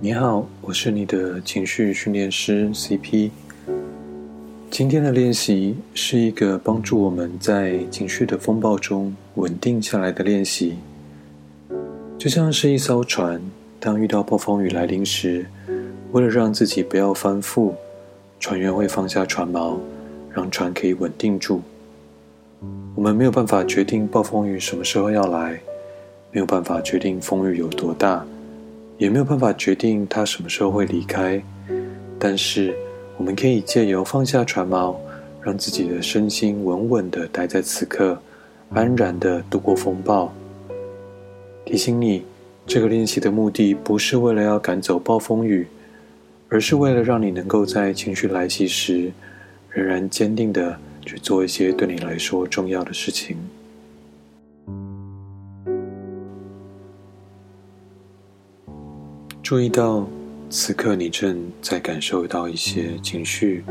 你好，我是你的情绪训练师 CP。今天的练习是一个帮助我们在情绪的风暴中稳定下来的练习，就像是一艘船，当遇到暴风雨来临时，为了让自己不要翻覆，船员会放下船锚，让船可以稳定住。我们没有办法决定暴风雨什么时候要来，没有办法决定风雨有多大。也没有办法决定他什么时候会离开，但是我们可以借由放下船锚，让自己的身心稳稳地待在此刻，安然地度过风暴。提醒你，这个练习的目的不是为了要赶走暴风雨，而是为了让你能够在情绪来袭时，仍然坚定地去做一些对你来说重要的事情。注意到，此刻你正在感受到一些情绪、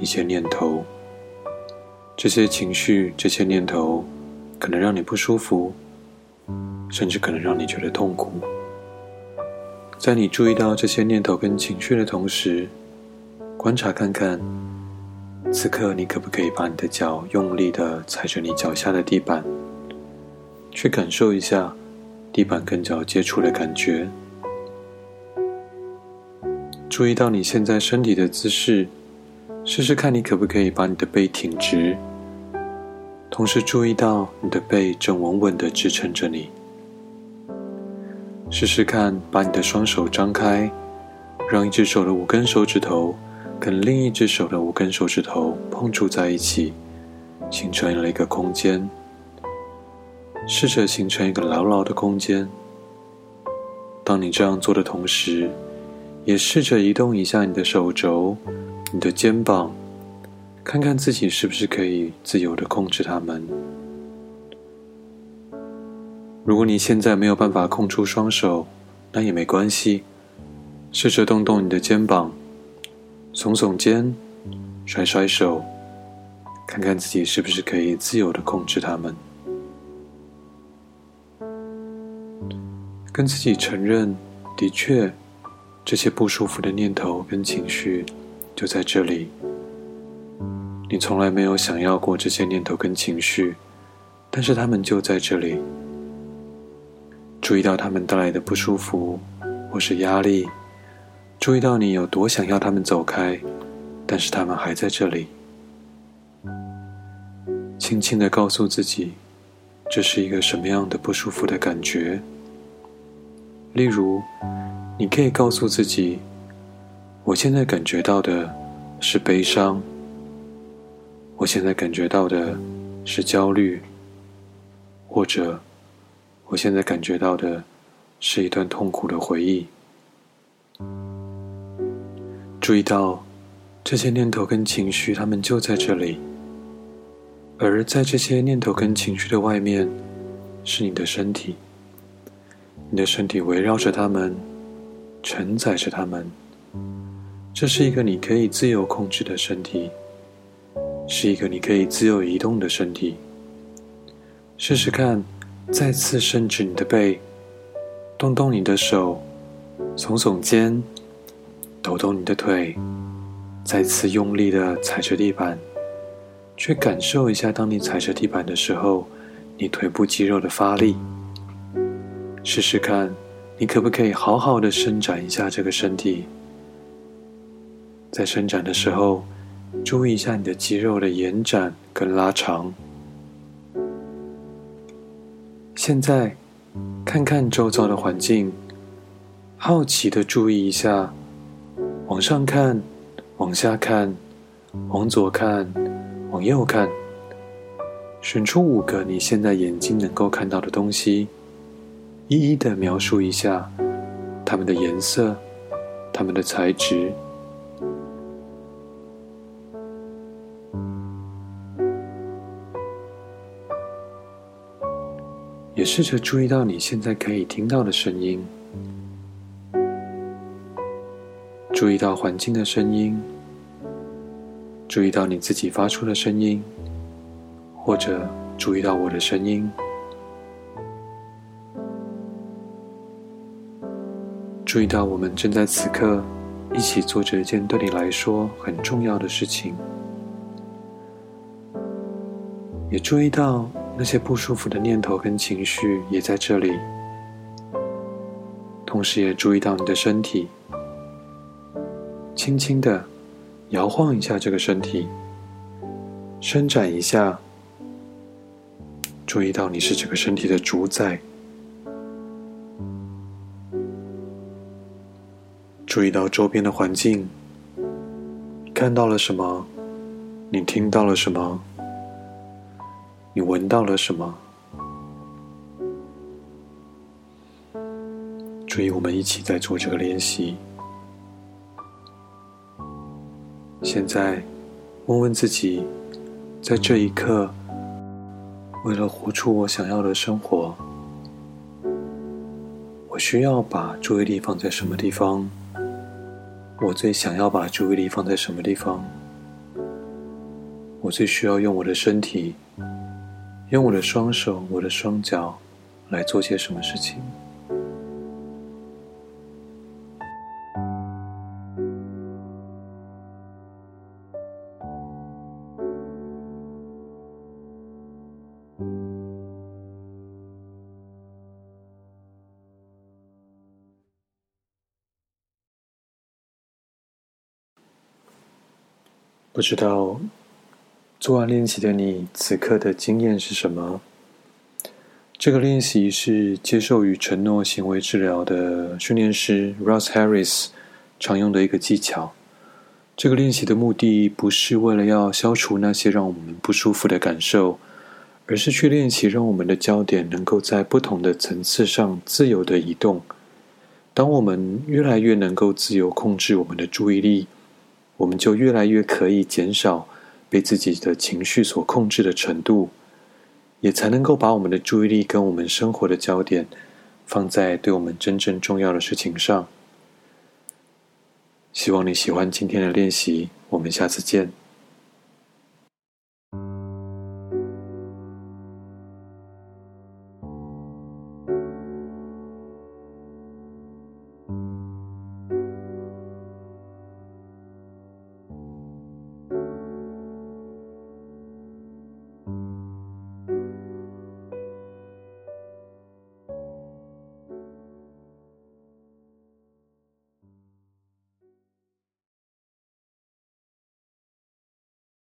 一些念头。这些情绪、这些念头，可能让你不舒服，甚至可能让你觉得痛苦。在你注意到这些念头跟情绪的同时，观察看看，此刻你可不可以把你的脚用力的踩着你脚下的地板，去感受一下地板跟脚接触的感觉。注意到你现在身体的姿势，试试看你可不可以把你的背挺直，同时注意到你的背正稳稳地支撑着你。试试看把你的双手张开，让一只手的五根手指头跟另一只手的五根手指头碰触在一起，形成了一个空间。试着形成一个牢牢的空间。当你这样做的同时，也试着移动一下你的手肘、你的肩膀，看看自己是不是可以自由的控制它们。如果你现在没有办法空出双手，那也没关系，试着动动你的肩膀，耸耸肩，甩甩手，看看自己是不是可以自由的控制它们。跟自己承认，的确。这些不舒服的念头跟情绪就在这里。你从来没有想要过这些念头跟情绪，但是他们就在这里。注意到他们带来的不舒服或是压力，注意到你有多想要他们走开，但是他们还在这里。轻轻地告诉自己，这是一个什么样的不舒服的感觉。例如。你可以告诉自己：“我现在感觉到的是悲伤，我现在感觉到的是焦虑，或者我现在感觉到的是一段痛苦的回忆。”注意到这些念头跟情绪，他们就在这里，而在这些念头跟情绪的外面，是你的身体，你的身体围绕着他们。承载着他们，这是一个你可以自由控制的身体，是一个你可以自由移动的身体。试试看，再次伸直你的背，动动你的手，耸耸肩，抖抖你的腿，再次用力的踩着地板，去感受一下，当你踩着地板的时候，你腿部肌肉的发力。试试看。你可不可以好好的伸展一下这个身体？在伸展的时候，注意一下你的肌肉的延展跟拉长。现在，看看周遭的环境，好奇的注意一下，往上看，往下看，往左看，往右看，选出五个你现在眼睛能够看到的东西。一一的描述一下它们的颜色、它们的材质，也试着注意到你现在可以听到的声音，注意到环境的声音，注意到你自己发出的声音，或者注意到我的声音。注意到我们正在此刻一起做着一件对你来说很重要的事情，也注意到那些不舒服的念头跟情绪也在这里，同时也注意到你的身体，轻轻的摇晃一下这个身体，伸展一下，注意到你是这个身体的主宰。注意到周边的环境，看到了什么？你听到了什么？你闻到了什么？注意，我们一起在做这个练习。现在，问问自己，在这一刻，为了活出我想要的生活，我需要把注意力放在什么地方？我最想要把注意力放在什么地方？我最需要用我的身体，用我的双手、我的双脚来做些什么事情？不知道做完练习的你此刻的经验是什么？这个练习是接受与承诺行为治疗的训练师 Russ Harris 常用的一个技巧。这个练习的目的不是为了要消除那些让我们不舒服的感受，而是去练习让我们的焦点能够在不同的层次上自由地移动。当我们越来越能够自由控制我们的注意力，我们就越来越可以减少被自己的情绪所控制的程度，也才能够把我们的注意力跟我们生活的焦点放在对我们真正重要的事情上。希望你喜欢今天的练习，我们下次见。